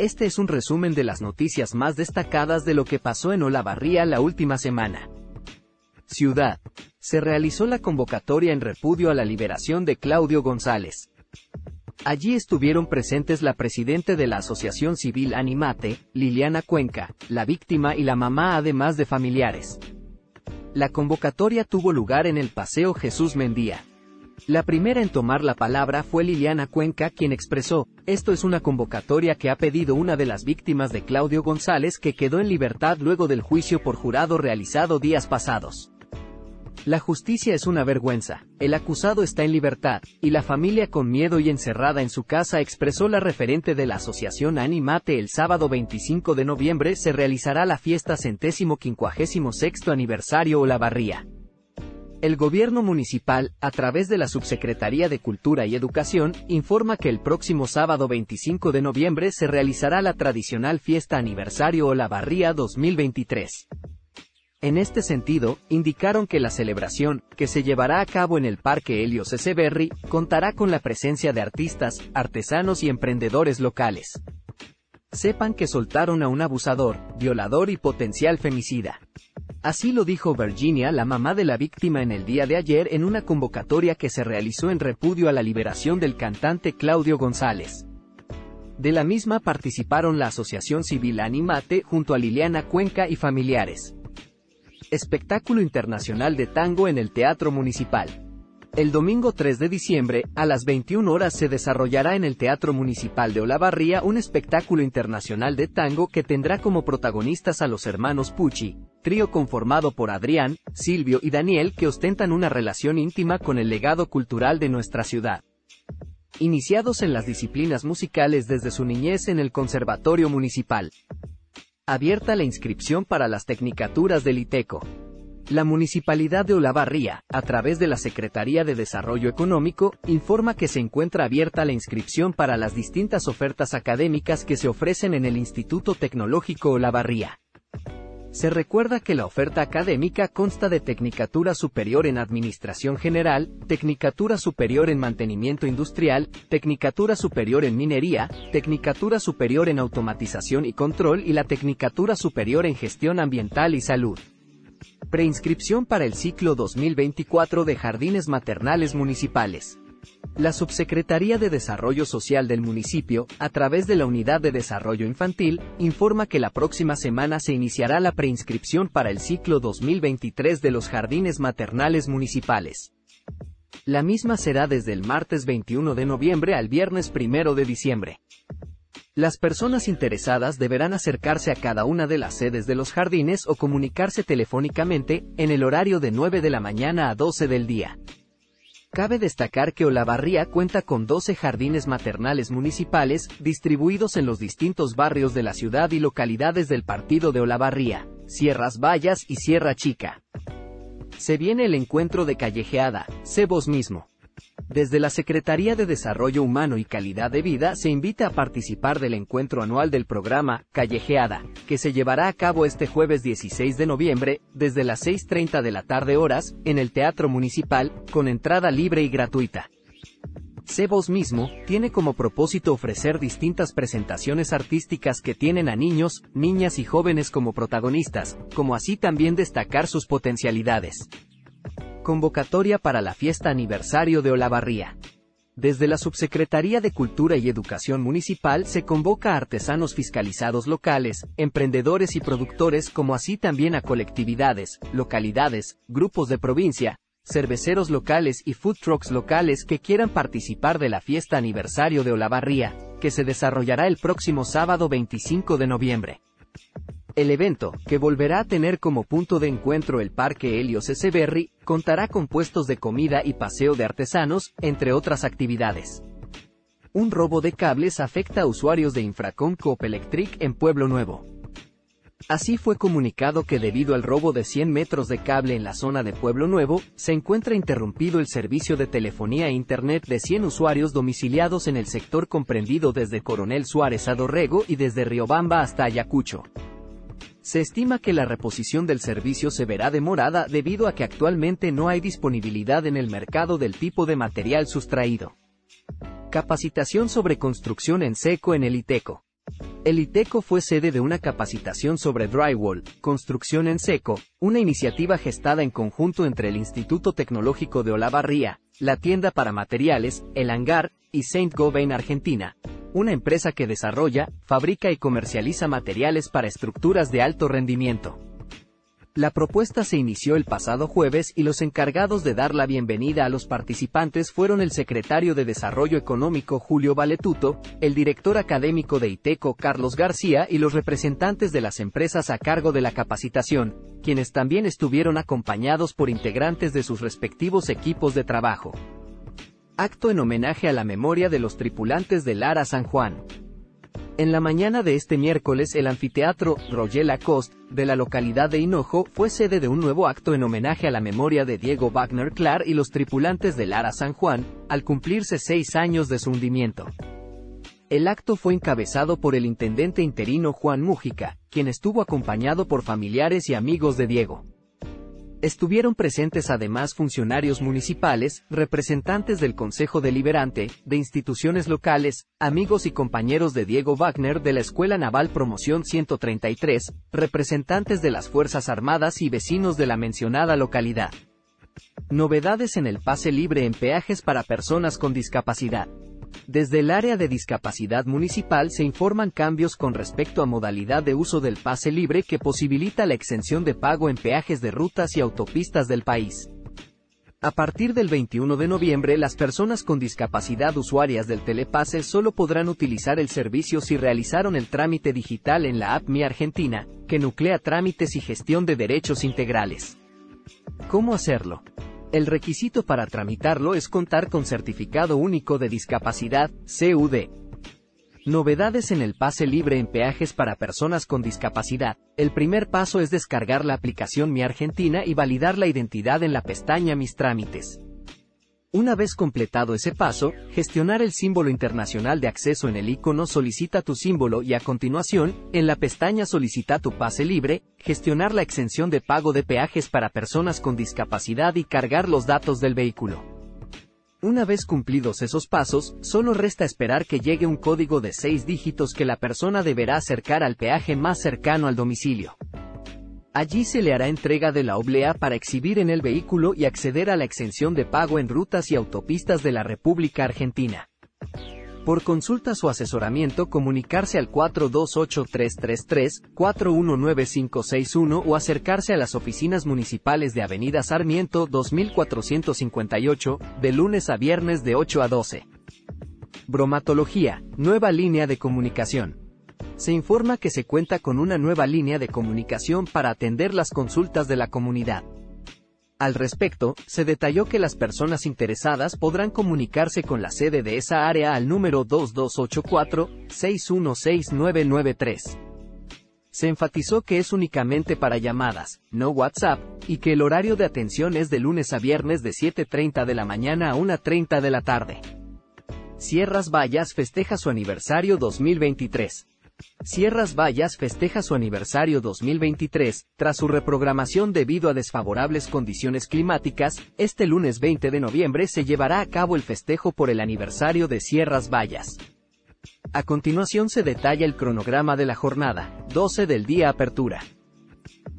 Este es un resumen de las noticias más destacadas de lo que pasó en Olavarría la última semana. Ciudad. Se realizó la convocatoria en repudio a la liberación de Claudio González. Allí estuvieron presentes la presidente de la Asociación Civil Animate, Liliana Cuenca, la víctima y la mamá además de familiares. La convocatoria tuvo lugar en el Paseo Jesús Mendía. La primera en tomar la palabra fue Liliana Cuenca quien expresó, esto es una convocatoria que ha pedido una de las víctimas de Claudio González que quedó en libertad luego del juicio por jurado realizado días pasados. La justicia es una vergüenza, el acusado está en libertad, y la familia con miedo y encerrada en su casa expresó la referente de la asociación Animate el sábado 25 de noviembre se realizará la fiesta centésimo quincuagésimo sexto aniversario Olavarría. El gobierno municipal, a través de la Subsecretaría de Cultura y Educación, informa que el próximo sábado 25 de noviembre se realizará la tradicional fiesta aniversario Olavarría 2023. En este sentido, indicaron que la celebración, que se llevará a cabo en el Parque Helios Berry, contará con la presencia de artistas, artesanos y emprendedores locales. Sepan que soltaron a un abusador, violador y potencial femicida. Así lo dijo Virginia, la mamá de la víctima en el día de ayer en una convocatoria que se realizó en repudio a la liberación del cantante Claudio González. De la misma participaron la Asociación Civil Animate junto a Liliana Cuenca y familiares. Espectáculo internacional de tango en el Teatro Municipal. El domingo 3 de diciembre, a las 21 horas se desarrollará en el Teatro Municipal de Olavarría un espectáculo internacional de tango que tendrá como protagonistas a los hermanos Pucci, trío conformado por Adrián, Silvio y Daniel que ostentan una relación íntima con el legado cultural de nuestra ciudad. Iniciados en las disciplinas musicales desde su niñez en el Conservatorio Municipal. Abierta la inscripción para las tecnicaturas del ITECO. La Municipalidad de Olavarría, a través de la Secretaría de Desarrollo Económico, informa que se encuentra abierta la inscripción para las distintas ofertas académicas que se ofrecen en el Instituto Tecnológico Olavarría. Se recuerda que la oferta académica consta de Tecnicatura Superior en Administración General, Tecnicatura Superior en Mantenimiento Industrial, Tecnicatura Superior en Minería, Tecnicatura Superior en Automatización y Control y la Tecnicatura Superior en Gestión Ambiental y Salud. Preinscripción para el ciclo 2024 de Jardines Maternales Municipales. La Subsecretaría de Desarrollo Social del municipio, a través de la Unidad de Desarrollo Infantil, informa que la próxima semana se iniciará la preinscripción para el ciclo 2023 de los jardines maternales municipales. La misma será desde el martes 21 de noviembre al viernes 1 de diciembre. Las personas interesadas deberán acercarse a cada una de las sedes de los jardines o comunicarse telefónicamente, en el horario de 9 de la mañana a 12 del día. Cabe destacar que Olavarría cuenta con 12 jardines maternales municipales, distribuidos en los distintos barrios de la ciudad y localidades del partido de Olavarría, Sierras Vallas y Sierra Chica. Se viene el encuentro de callejeada, sé vos mismo. Desde la Secretaría de Desarrollo Humano y Calidad de Vida se invita a participar del encuentro anual del programa Callejeada, que se llevará a cabo este jueves 16 de noviembre, desde las 6.30 de la tarde horas, en el Teatro Municipal, con entrada libre y gratuita. Cebos mismo, tiene como propósito ofrecer distintas presentaciones artísticas que tienen a niños, niñas y jóvenes como protagonistas, como así también destacar sus potencialidades. Convocatoria para la fiesta aniversario de Olavarría. Desde la Subsecretaría de Cultura y Educación Municipal se convoca a artesanos fiscalizados locales, emprendedores y productores como así también a colectividades, localidades, grupos de provincia, cerveceros locales y food trucks locales que quieran participar de la fiesta aniversario de Olavarría, que se desarrollará el próximo sábado 25 de noviembre. El evento, que volverá a tener como punto de encuentro el Parque Helios Berry, contará con puestos de comida y paseo de artesanos, entre otras actividades. Un robo de cables afecta a usuarios de Infracom Coop Electric en Pueblo Nuevo. Así fue comunicado que debido al robo de 100 metros de cable en la zona de Pueblo Nuevo, se encuentra interrumpido el servicio de telefonía e Internet de 100 usuarios domiciliados en el sector comprendido desde Coronel Suárez a Dorrego y desde Riobamba hasta Ayacucho. Se estima que la reposición del servicio se verá demorada debido a que actualmente no hay disponibilidad en el mercado del tipo de material sustraído. Capacitación sobre construcción en seco en el ITECO. El ITECO fue sede de una capacitación sobre drywall, construcción en seco, una iniciativa gestada en conjunto entre el Instituto Tecnológico de Olavarría, la tienda para materiales, el hangar, y Saint Gobain Argentina, una empresa que desarrolla, fabrica y comercializa materiales para estructuras de alto rendimiento. La propuesta se inició el pasado jueves y los encargados de dar la bienvenida a los participantes fueron el secretario de Desarrollo Económico Julio Valetuto, el director académico de ITECO Carlos García y los representantes de las empresas a cargo de la capacitación, quienes también estuvieron acompañados por integrantes de sus respectivos equipos de trabajo. Acto en homenaje a la memoria de los tripulantes del Lara San Juan. En la mañana de este miércoles el anfiteatro Roger Lacoste, de la localidad de Hinojo, fue sede de un nuevo acto en homenaje a la memoria de Diego Wagner Clar y los tripulantes del Lara San Juan, al cumplirse seis años de su hundimiento. El acto fue encabezado por el intendente interino Juan Mújica, quien estuvo acompañado por familiares y amigos de Diego. Estuvieron presentes además funcionarios municipales, representantes del Consejo Deliberante, de instituciones locales, amigos y compañeros de Diego Wagner de la Escuela Naval Promoción 133, representantes de las Fuerzas Armadas y vecinos de la mencionada localidad. Novedades en el pase libre en peajes para personas con discapacidad. Desde el área de discapacidad municipal se informan cambios con respecto a modalidad de uso del pase libre que posibilita la exención de pago en peajes de rutas y autopistas del país. A partir del 21 de noviembre, las personas con discapacidad usuarias del telepase solo podrán utilizar el servicio si realizaron el trámite digital en la app Mi Argentina, que nuclea trámites y gestión de derechos integrales. ¿Cómo hacerlo? El requisito para tramitarlo es contar con Certificado Único de Discapacidad, CUD. Novedades en el pase libre en peajes para personas con discapacidad. El primer paso es descargar la aplicación Mi Argentina y validar la identidad en la pestaña Mis trámites. Una vez completado ese paso, gestionar el símbolo internacional de acceso en el icono Solicita tu símbolo y a continuación, en la pestaña Solicita tu pase libre, gestionar la exención de pago de peajes para personas con discapacidad y cargar los datos del vehículo. Una vez cumplidos esos pasos, solo resta esperar que llegue un código de seis dígitos que la persona deberá acercar al peaje más cercano al domicilio. Allí se le hará entrega de la oblea para exhibir en el vehículo y acceder a la exención de pago en rutas y autopistas de la República Argentina. Por consultas o asesoramiento comunicarse al 428333, 419561 o acercarse a las oficinas municipales de Avenida Sarmiento 2458, de lunes a viernes de 8 a 12. Bromatología, nueva línea de comunicación se informa que se cuenta con una nueva línea de comunicación para atender las consultas de la comunidad. Al respecto, se detalló que las personas interesadas podrán comunicarse con la sede de esa área al número 2284-616993. Se enfatizó que es únicamente para llamadas, no WhatsApp, y que el horario de atención es de lunes a viernes de 7.30 de la mañana a 1.30 de la tarde. Sierras Vallas festeja su aniversario 2023. Sierras Vallas festeja su aniversario 2023, tras su reprogramación debido a desfavorables condiciones climáticas, este lunes 20 de noviembre se llevará a cabo el festejo por el aniversario de Sierras Vallas. A continuación se detalla el cronograma de la jornada, 12 del día apertura.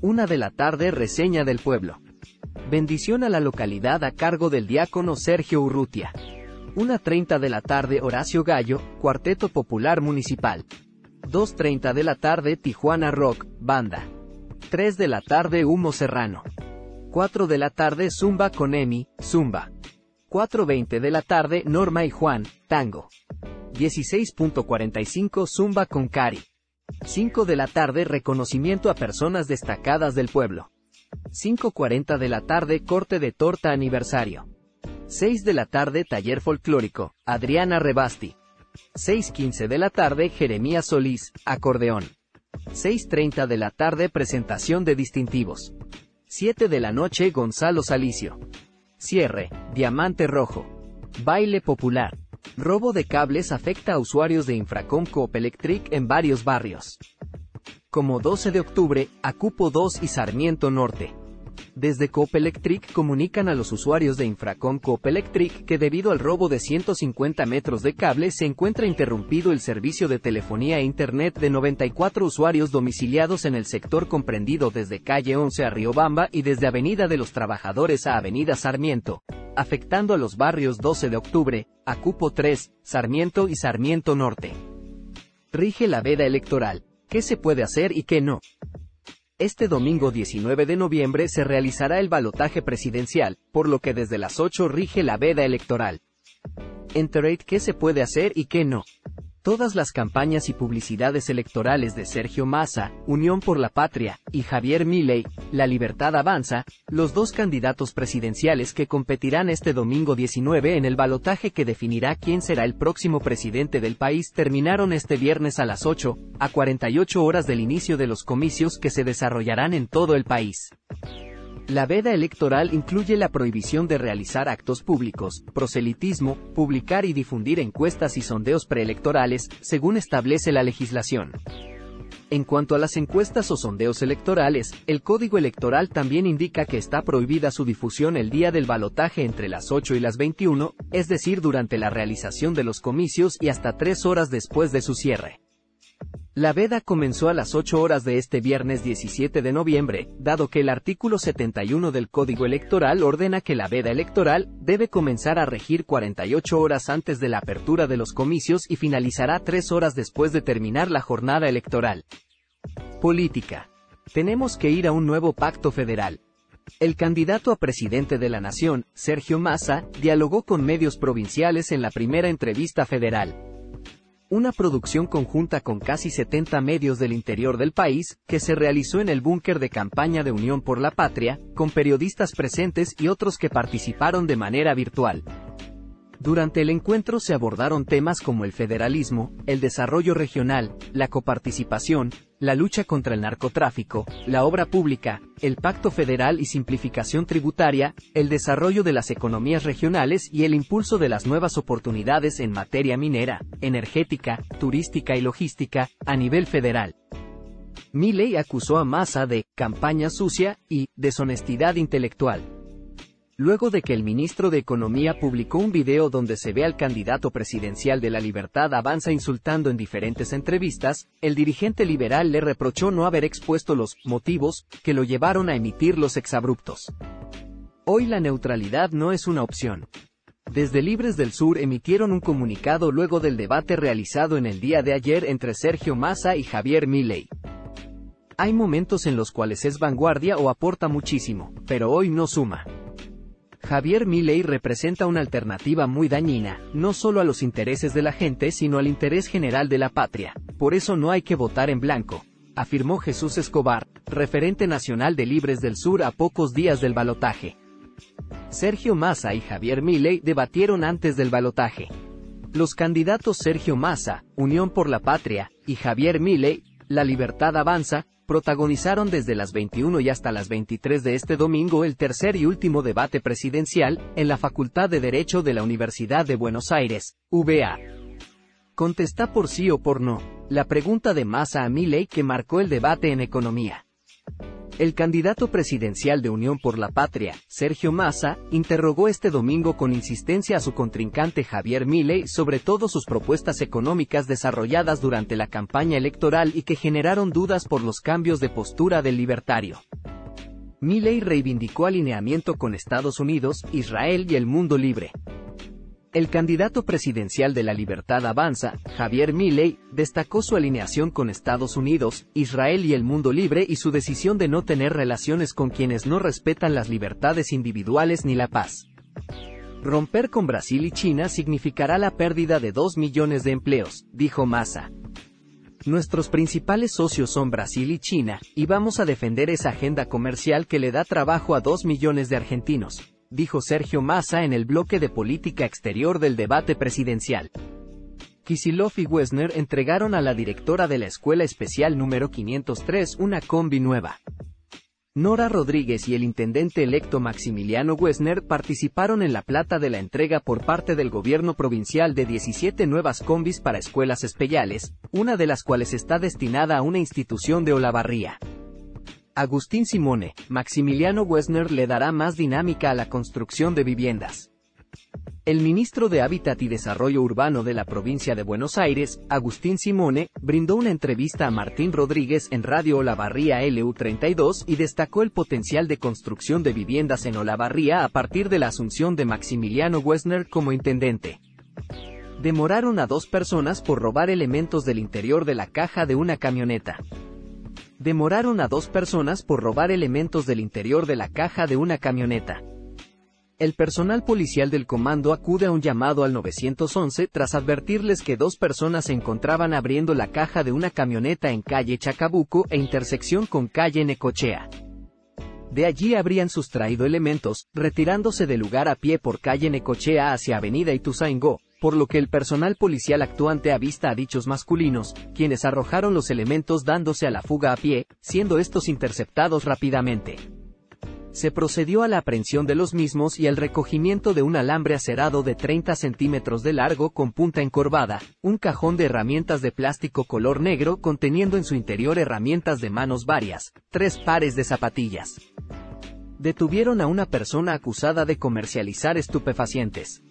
Una de la tarde reseña del pueblo. Bendición a la localidad a cargo del diácono Sergio Urrutia. 1.30 de la tarde Horacio Gallo, Cuarteto Popular Municipal. 2.30 de la tarde Tijuana Rock, Banda. 3 de la tarde Humo Serrano. 4 de la tarde Zumba con Emi, Zumba. 4.20 de la tarde Norma y Juan, Tango. 16.45 Zumba con Cari. 5 de la tarde Reconocimiento a personas destacadas del pueblo. 5.40 de la tarde Corte de Torta Aniversario. 6 de la tarde Taller Folclórico, Adriana Rebasti. 6.15 de la tarde Jeremías Solís, acordeón. 6.30 de la tarde presentación de distintivos. 7 de la noche Gonzalo Salicio. Cierre, Diamante Rojo. Baile popular. Robo de cables afecta a usuarios de Infracom Coop Electric en varios barrios. Como 12 de octubre, Acupo 2 y Sarmiento Norte. Desde Coop Electric comunican a los usuarios de Infracom Coop Electric que debido al robo de 150 metros de cable se encuentra interrumpido el servicio de telefonía e internet de 94 usuarios domiciliados en el sector comprendido desde calle 11 a Riobamba y desde Avenida de los Trabajadores a Avenida Sarmiento, afectando a los barrios 12 de octubre, Acupo 3, Sarmiento y Sarmiento Norte. Rige la veda electoral. ¿Qué se puede hacer y qué no? Este domingo 19 de noviembre se realizará el balotaje presidencial, por lo que desde las 8 rige la veda electoral. Enterate qué se puede hacer y qué no. Todas las campañas y publicidades electorales de Sergio Massa, Unión por la Patria, y Javier Milei, La Libertad Avanza, los dos candidatos presidenciales que competirán este domingo 19 en el balotaje que definirá quién será el próximo presidente del país, terminaron este viernes a las 8, a 48 horas del inicio de los comicios que se desarrollarán en todo el país. La veda electoral incluye la prohibición de realizar actos públicos, proselitismo, publicar y difundir encuestas y sondeos preelectorales, según establece la legislación. En cuanto a las encuestas o sondeos electorales, el Código Electoral también indica que está prohibida su difusión el día del balotaje entre las 8 y las 21, es decir, durante la realización de los comicios y hasta tres horas después de su cierre. La veda comenzó a las 8 horas de este viernes 17 de noviembre, dado que el artículo 71 del Código Electoral ordena que la veda electoral debe comenzar a regir 48 horas antes de la apertura de los comicios y finalizará 3 horas después de terminar la jornada electoral. Política. Tenemos que ir a un nuevo pacto federal. El candidato a presidente de la Nación, Sergio Massa, dialogó con medios provinciales en la primera entrevista federal una producción conjunta con casi 70 medios del interior del país, que se realizó en el búnker de campaña de Unión por la Patria, con periodistas presentes y otros que participaron de manera virtual. Durante el encuentro se abordaron temas como el federalismo, el desarrollo regional, la coparticipación, la lucha contra el narcotráfico, la obra pública, el pacto federal y simplificación tributaria, el desarrollo de las economías regionales y el impulso de las nuevas oportunidades en materia minera, energética, turística y logística, a nivel federal. Milley acusó a Massa de campaña sucia y deshonestidad intelectual luego de que el ministro de Economía publicó un video donde se ve al candidato presidencial de la Libertad Avanza insultando en diferentes entrevistas, el dirigente liberal le reprochó no haber expuesto los motivos que lo llevaron a emitir los exabruptos. Hoy la neutralidad no es una opción. Desde Libres del Sur emitieron un comunicado luego del debate realizado en el día de ayer entre Sergio Massa y Javier Milei. Hay momentos en los cuales es vanguardia o aporta muchísimo, pero hoy no suma. Javier Milei representa una alternativa muy dañina, no solo a los intereses de la gente sino al interés general de la patria. Por eso no hay que votar en blanco, afirmó Jesús Escobar, referente nacional de Libres del Sur a pocos días del balotaje. Sergio Massa y Javier Milei debatieron antes del balotaje. Los candidatos Sergio Massa, Unión por la Patria, y Javier Milei, La Libertad Avanza, protagonizaron desde las 21 y hasta las 23 de este domingo el tercer y último debate presidencial, en la Facultad de Derecho de la Universidad de Buenos Aires, UBA. Contesta por sí o por no, la pregunta de Massa a Milley que marcó el debate en economía. El candidato presidencial de Unión por la Patria, Sergio Massa, interrogó este domingo con insistencia a su contrincante Javier Milei sobre todo sus propuestas económicas desarrolladas durante la campaña electoral y que generaron dudas por los cambios de postura del libertario. Milei reivindicó alineamiento con Estados Unidos, Israel y el mundo libre. El candidato presidencial de la Libertad Avanza, Javier Milei, destacó su alineación con Estados Unidos, Israel y el mundo libre y su decisión de no tener relaciones con quienes no respetan las libertades individuales ni la paz. Romper con Brasil y China significará la pérdida de 2 millones de empleos, dijo Massa. Nuestros principales socios son Brasil y China, y vamos a defender esa agenda comercial que le da trabajo a 2 millones de argentinos dijo Sergio Massa en el bloque de política exterior del debate presidencial. Kisilov y Wessner entregaron a la directora de la Escuela Especial número 503 una combi nueva. Nora Rodríguez y el intendente electo Maximiliano Wessner participaron en la plata de la entrega por parte del gobierno provincial de 17 nuevas combis para escuelas especiales, una de las cuales está destinada a una institución de Olavarría. Agustín Simone, Maximiliano Wessner le dará más dinámica a la construcción de viviendas. El ministro de Hábitat y Desarrollo Urbano de la provincia de Buenos Aires, Agustín Simone, brindó una entrevista a Martín Rodríguez en Radio Olavarría LU32 y destacó el potencial de construcción de viviendas en Olavarría a partir de la asunción de Maximiliano Wessner como intendente. Demoraron a dos personas por robar elementos del interior de la caja de una camioneta. Demoraron a dos personas por robar elementos del interior de la caja de una camioneta. El personal policial del comando acude a un llamado al 911 tras advertirles que dos personas se encontraban abriendo la caja de una camioneta en calle Chacabuco e intersección con calle Necochea. De allí habrían sustraído elementos, retirándose del lugar a pie por calle Necochea hacia avenida Ituzaingó, por lo que el personal policial actuante avista a dichos masculinos, quienes arrojaron los elementos dándose a la fuga a pie, siendo estos interceptados rápidamente se procedió a la aprehensión de los mismos y al recogimiento de un alambre acerado de 30 centímetros de largo con punta encorvada, un cajón de herramientas de plástico color negro conteniendo en su interior herramientas de manos varias, tres pares de zapatillas. Detuvieron a una persona acusada de comercializar estupefacientes.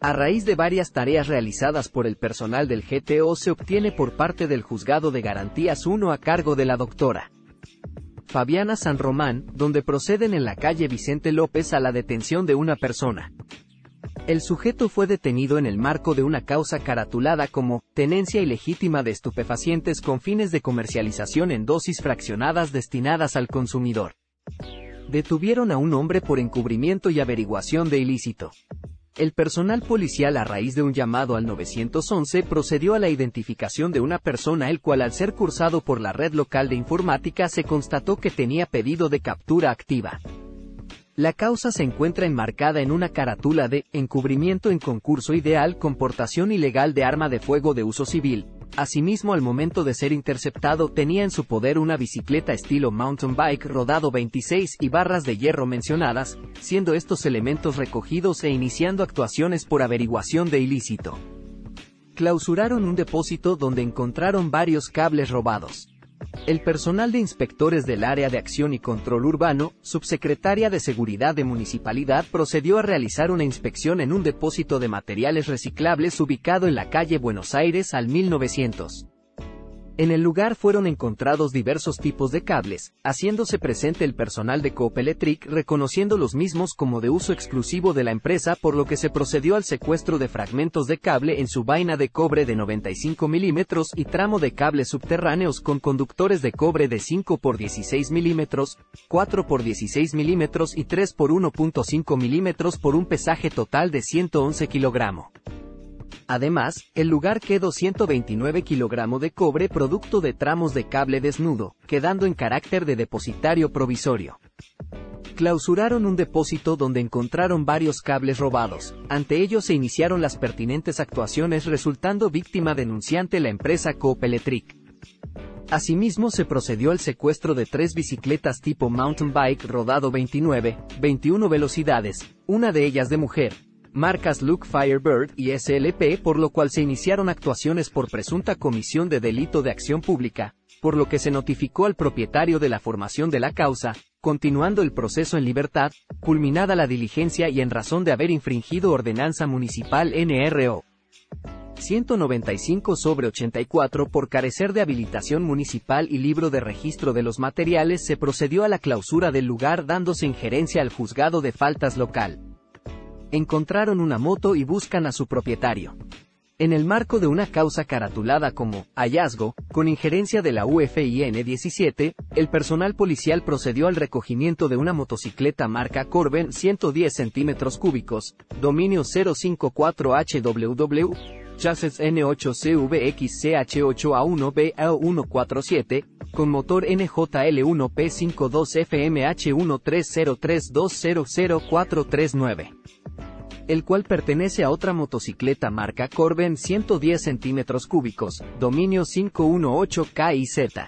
A raíz de varias tareas realizadas por el personal del GTO se obtiene por parte del Juzgado de Garantías 1 a cargo de la doctora Fabiana San Román, donde proceden en la calle Vicente López a la detención de una persona. El sujeto fue detenido en el marco de una causa caratulada como tenencia ilegítima de estupefacientes con fines de comercialización en dosis fraccionadas destinadas al consumidor. Detuvieron a un hombre por encubrimiento y averiguación de ilícito. El personal policial a raíz de un llamado al 911 procedió a la identificación de una persona el cual al ser cursado por la red local de informática se constató que tenía pedido de captura activa. La causa se encuentra enmarcada en una carátula de encubrimiento en concurso ideal con portación ilegal de arma de fuego de uso civil, Asimismo, al momento de ser interceptado tenía en su poder una bicicleta estilo mountain bike rodado 26 y barras de hierro mencionadas, siendo estos elementos recogidos e iniciando actuaciones por averiguación de ilícito. Clausuraron un depósito donde encontraron varios cables robados. El personal de inspectores del Área de Acción y Control Urbano, Subsecretaria de Seguridad de Municipalidad, procedió a realizar una inspección en un depósito de materiales reciclables ubicado en la calle Buenos Aires al 1900. En el lugar fueron encontrados diversos tipos de cables, haciéndose presente el personal de Electric reconociendo los mismos como de uso exclusivo de la empresa por lo que se procedió al secuestro de fragmentos de cable en su vaina de cobre de 95 milímetros y tramo de cables subterráneos con conductores de cobre de 5 por 16 milímetros, 4 por 16 milímetros y 3 por 1.5 milímetros por un pesaje total de 111 kilogramos. Además, el lugar quedó 129 kg de cobre producto de tramos de cable desnudo, quedando en carácter de depositario provisorio. Clausuraron un depósito donde encontraron varios cables robados. Ante ello se iniciaron las pertinentes actuaciones resultando víctima denunciante la empresa Coop Electric. Asimismo se procedió al secuestro de tres bicicletas tipo mountain bike rodado 29, 21 velocidades, una de ellas de mujer, marcas Luke Firebird y SLP, por lo cual se iniciaron actuaciones por presunta comisión de delito de acción pública, por lo que se notificó al propietario de la formación de la causa, continuando el proceso en libertad, culminada la diligencia y en razón de haber infringido ordenanza municipal NRO. 195 sobre 84 por carecer de habilitación municipal y libro de registro de los materiales se procedió a la clausura del lugar dándose injerencia al juzgado de faltas local encontraron una moto y buscan a su propietario. En el marco de una causa caratulada como hallazgo, con injerencia de la UFIN 17, el personal policial procedió al recogimiento de una motocicleta marca Corben 110 centímetros cúbicos, dominio 054HWW, chasis N8CVXCH8A1BA147, con motor NJL1P52FMH13032000439 el cual pertenece a otra motocicleta marca Corben 110 centímetros cúbicos, dominio 518KIZ.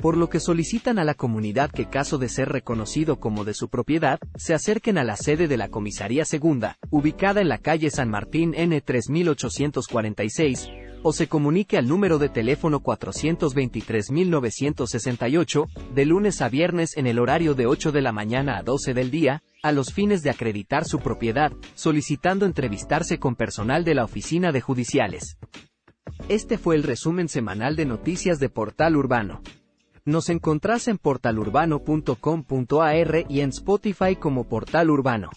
Por lo que solicitan a la comunidad que caso de ser reconocido como de su propiedad, se acerquen a la sede de la Comisaría Segunda, ubicada en la calle San Martín N 3846, o se comunique al número de teléfono 423.968, de lunes a viernes en el horario de 8 de la mañana a 12 del día, a los fines de acreditar su propiedad, solicitando entrevistarse con personal de la Oficina de Judiciales. Este fue el resumen semanal de noticias de Portal Urbano. Nos encontrás en portalurbano.com.ar y en Spotify como Portal Urbano.